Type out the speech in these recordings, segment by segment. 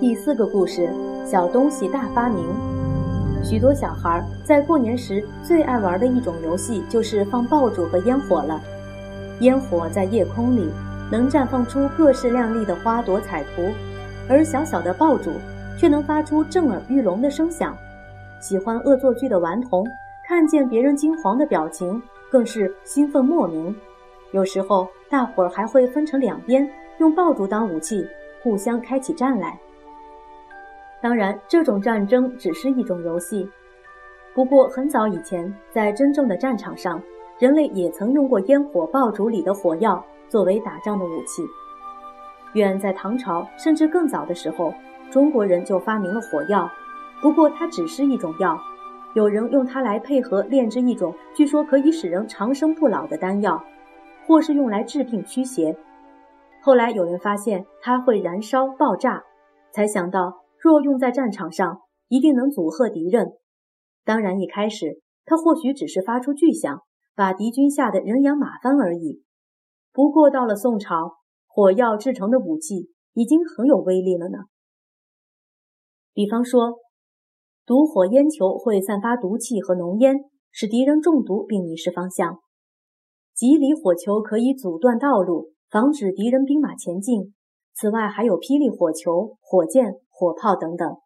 第四个故事：小东西大发明。许多小孩在过年时最爱玩的一种游戏就是放爆竹和烟火了。烟火在夜空里能绽放出各式亮丽的花朵彩图，而小小的爆竹却能发出震耳欲聋的声响。喜欢恶作剧的顽童看见别人惊慌的表情，更是兴奋莫名。有时候，大伙儿还会分成两边，用爆竹当武器，互相开起战来。当然，这种战争只是一种游戏。不过，很早以前，在真正的战场上，人类也曾用过烟火爆竹里的火药作为打仗的武器。远在唐朝，甚至更早的时候，中国人就发明了火药。不过，它只是一种药，有人用它来配合炼制一种据说可以使人长生不老的丹药，或是用来治病驱邪。后来有人发现它会燃烧爆炸，才想到。若用在战场上，一定能阻吓敌人。当然，一开始它或许只是发出巨响，把敌军吓得人仰马翻而已。不过到了宋朝，火药制成的武器已经很有威力了呢。比方说，毒火烟球会散发毒气和浓烟，使敌人中毒并迷失方向；吉里火球可以阻断道路，防止敌人兵马前进。此外，还有霹雳火球、火箭。火炮等等，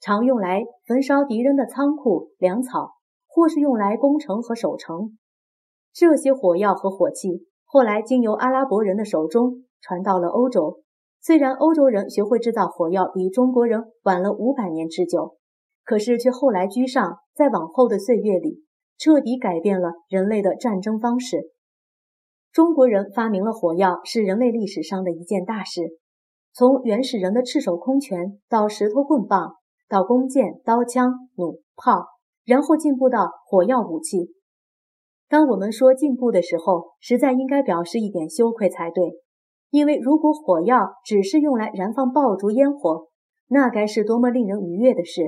常用来焚烧敌人的仓库、粮草，或是用来攻城和守城。这些火药和火器后来经由阿拉伯人的手中传到了欧洲。虽然欧洲人学会制造火药比中国人晚了五百年之久，可是却后来居上，在往后的岁月里，彻底改变了人类的战争方式。中国人发明了火药，是人类历史上的一件大事。从原始人的赤手空拳，到石头棍棒，到弓箭、刀枪、弩炮，然后进步到火药武器。当我们说进步的时候，实在应该表示一点羞愧才对，因为如果火药只是用来燃放爆竹烟火，那该是多么令人愉悦的事！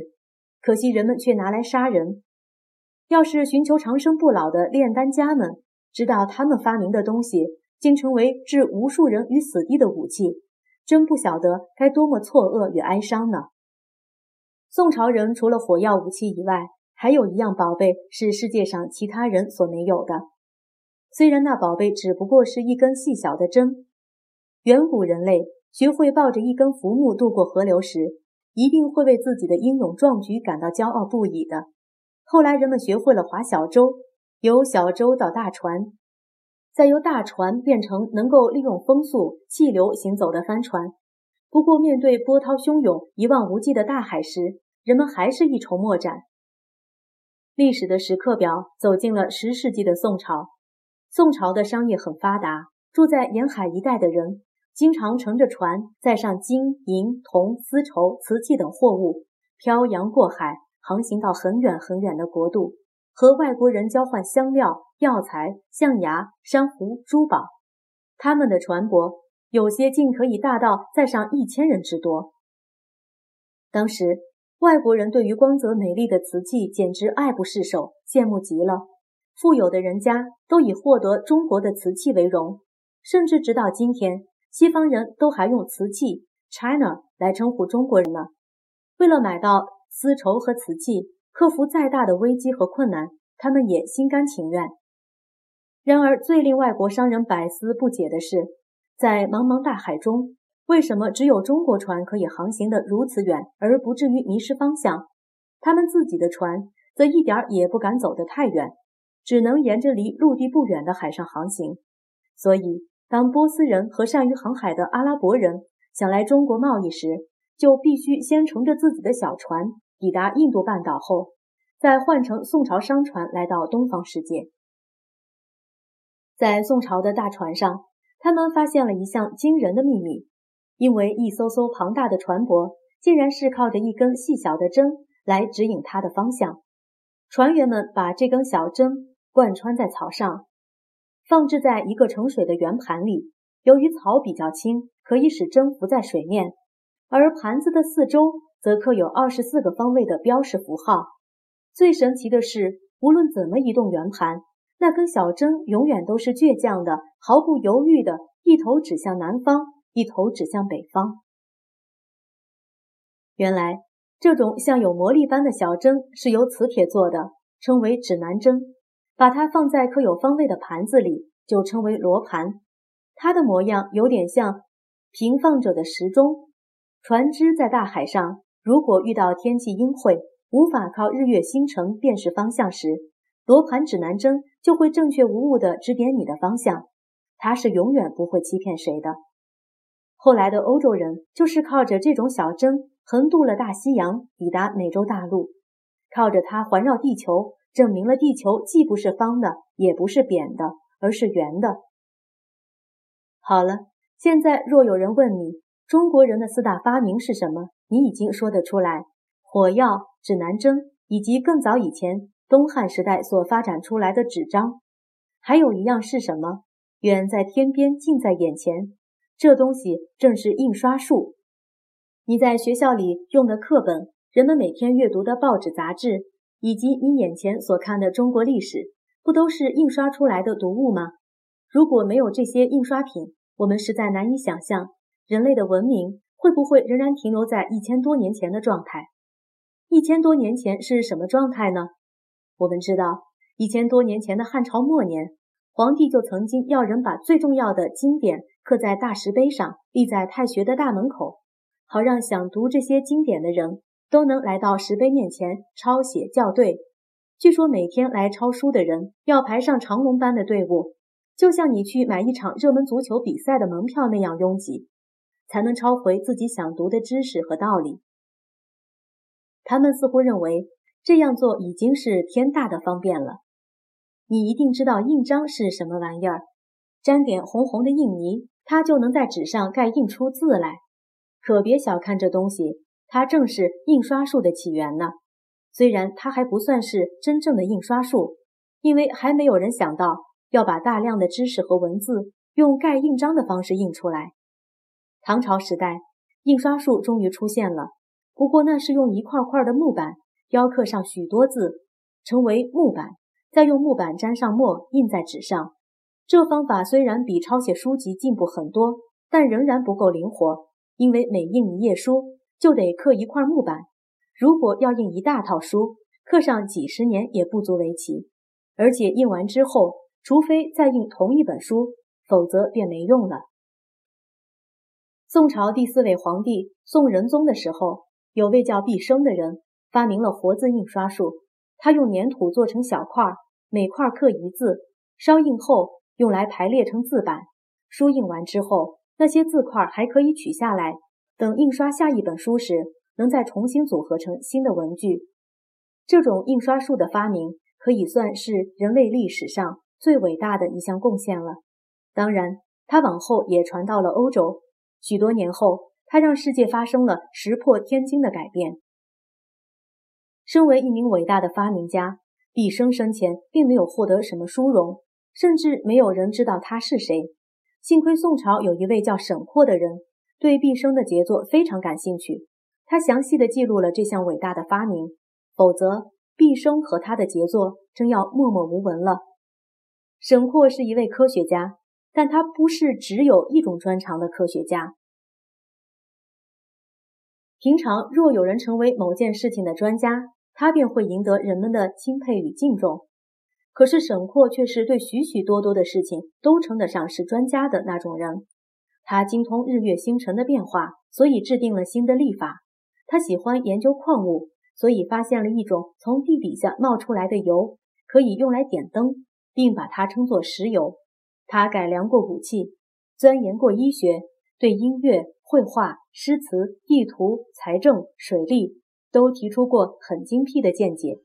可惜人们却拿来杀人。要是寻求长生不老的炼丹家们知道他们发明的东西竟成为置无数人于死地的武器，真不晓得该多么错愕与哀伤呢。宋朝人除了火药武器以外，还有一样宝贝是世界上其他人所没有的。虽然那宝贝只不过是一根细小的针。远古人类学会抱着一根浮木渡过河流时，一定会为自己的英勇壮举感到骄傲不已的。后来人们学会了划小舟，由小舟到大船。再由大船变成能够利用风速、气流行走的帆船。不过，面对波涛汹涌、一望无际的大海时，人们还是一筹莫展。历史的时刻表走进了十世纪的宋朝。宋朝的商业很发达，住在沿海一带的人经常乘着船，载上金银铜丝绸、瓷器等货物，漂洋过海，航行到很远很远的国度。和外国人交换香料、药材、象牙、珊瑚、珠宝，他们的船舶有些竟可以大到载上一千人之多。当时外国人对于光泽美丽的瓷器简直爱不释手，羡慕极了。富有的人家都以获得中国的瓷器为荣，甚至直到今天，西方人都还用瓷器 China 来称呼中国人呢。为了买到丝绸和瓷器。克服再大的危机和困难，他们也心甘情愿。然而，最令外国商人百思不解的是，在茫茫大海中，为什么只有中国船可以航行得如此远，而不至于迷失方向？他们自己的船则一点也不敢走得太远，只能沿着离陆地不远的海上航行。所以，当波斯人和善于航海的阿拉伯人想来中国贸易时，就必须先乘着自己的小船。抵达印度半岛后，再换乘宋朝商船来到东方世界。在宋朝的大船上，他们发现了一项惊人的秘密：因为一艘艘庞大的船舶竟然是靠着一根细小的针来指引它的方向。船员们把这根小针贯穿在草上，放置在一个盛水的圆盘里。由于草比较轻，可以使针浮在水面，而盘子的四周。则刻有二十四个方位的标识符号。最神奇的是，无论怎么移动圆盘，那根小针永远都是倔强的，毫不犹豫的一头指向南方，一头指向北方。原来，这种像有魔力般的小针是由磁铁做的，称为指南针。把它放在刻有方位的盘子里，就称为罗盘。它的模样有点像平放着的时钟。船只在大海上，如果遇到天气阴晦，无法靠日月星辰辨识方向时，罗盘指南针就会正确无误地指点你的方向。它是永远不会欺骗谁的。后来的欧洲人就是靠着这种小针横渡了大西洋，抵达美洲大陆，靠着它环绕地球。证明了地球既不是方的，也不是扁的，而是圆的。好了，现在若有人问你中国人的四大发明是什么，你已经说得出来：火药、指南针，以及更早以前东汉时代所发展出来的纸张。还有一样是什么？远在天边，近在眼前。这东西正是印刷术。你在学校里用的课本，人们每天阅读的报纸、杂志。以及你眼前所看的中国历史，不都是印刷出来的读物吗？如果没有这些印刷品，我们实在难以想象人类的文明会不会仍然停留在一千多年前的状态。一千多年前是什么状态呢？我们知道，一千多年前的汉朝末年，皇帝就曾经要人把最重要的经典刻在大石碑上，立在太学的大门口，好让想读这些经典的人。都能来到石碑面前抄写校对。据说每天来抄书的人要排上长龙般的队伍，就像你去买一场热门足球比赛的门票那样拥挤，才能抄回自己想读的知识和道理。他们似乎认为这样做已经是天大的方便了。你一定知道印章是什么玩意儿，沾点红红的印泥，它就能在纸上盖印出字来。可别小看这东西。它正是印刷术的起源呢。虽然它还不算是真正的印刷术，因为还没有人想到要把大量的知识和文字用盖印章的方式印出来。唐朝时代，印刷术终于出现了，不过那是用一块块的木板雕刻上许多字，成为木板，再用木板沾上墨印在纸上。这方法虽然比抄写书籍进步很多，但仍然不够灵活，因为每印一页书。就得刻一块木板，如果要印一大套书，刻上几十年也不足为奇。而且印完之后，除非再印同一本书，否则便没用了。宋朝第四位皇帝宋仁宗的时候，有位叫毕升的人发明了活字印刷术。他用粘土做成小块，每块刻一字，烧印后用来排列成字板。书印完之后，那些字块还可以取下来。等印刷下一本书时，能再重新组合成新的文具。这种印刷术的发明可以算是人类历史上最伟大的一项贡献了。当然，它往后也传到了欧洲。许多年后，他让世界发生了石破天惊的改变。身为一名伟大的发明家，毕生生前并没有获得什么殊荣，甚至没有人知道他是谁。幸亏宋朝有一位叫沈括的人。对毕生的杰作非常感兴趣，他详细的记录了这项伟大的发明，否则毕生和他的杰作真要默默无闻了。沈括是一位科学家，但他不是只有一种专长的科学家。平常若有人成为某件事情的专家，他便会赢得人们的钦佩与敬重。可是沈括却是对许许多多的事情都称得上是专家的那种人。他精通日月星辰的变化，所以制定了新的历法。他喜欢研究矿物，所以发现了一种从地底下冒出来的油，可以用来点灯，并把它称作石油。他改良过武器，钻研过医学，对音乐、绘画、诗词、地图、财政、水利都提出过很精辟的见解。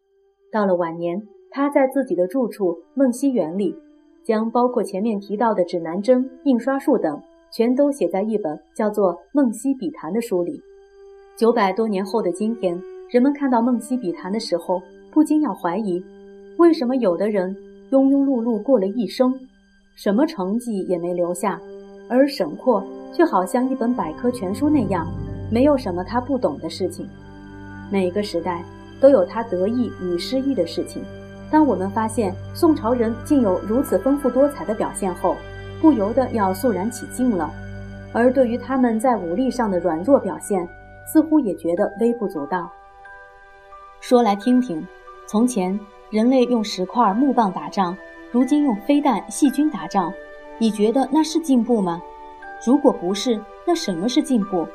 到了晚年，他在自己的住处《梦溪园》里，将包括前面提到的指南针、印刷术等。全都写在一本叫做《梦溪笔谈》的书里。九百多年后的今天，人们看到《梦溪笔谈》的时候，不禁要怀疑：为什么有的人庸庸碌碌过了一生，什么成绩也没留下，而沈括却好像一本百科全书那样，没有什么他不懂的事情。每个时代都有他得意与失意的事情。当我们发现宋朝人竟有如此丰富多彩的表现后，不由得要肃然起敬了，而对于他们在武力上的软弱表现，似乎也觉得微不足道。说来听听，从前人类用石块、木棒打仗，如今用飞弹、细菌打仗，你觉得那是进步吗？如果不是，那什么是进步？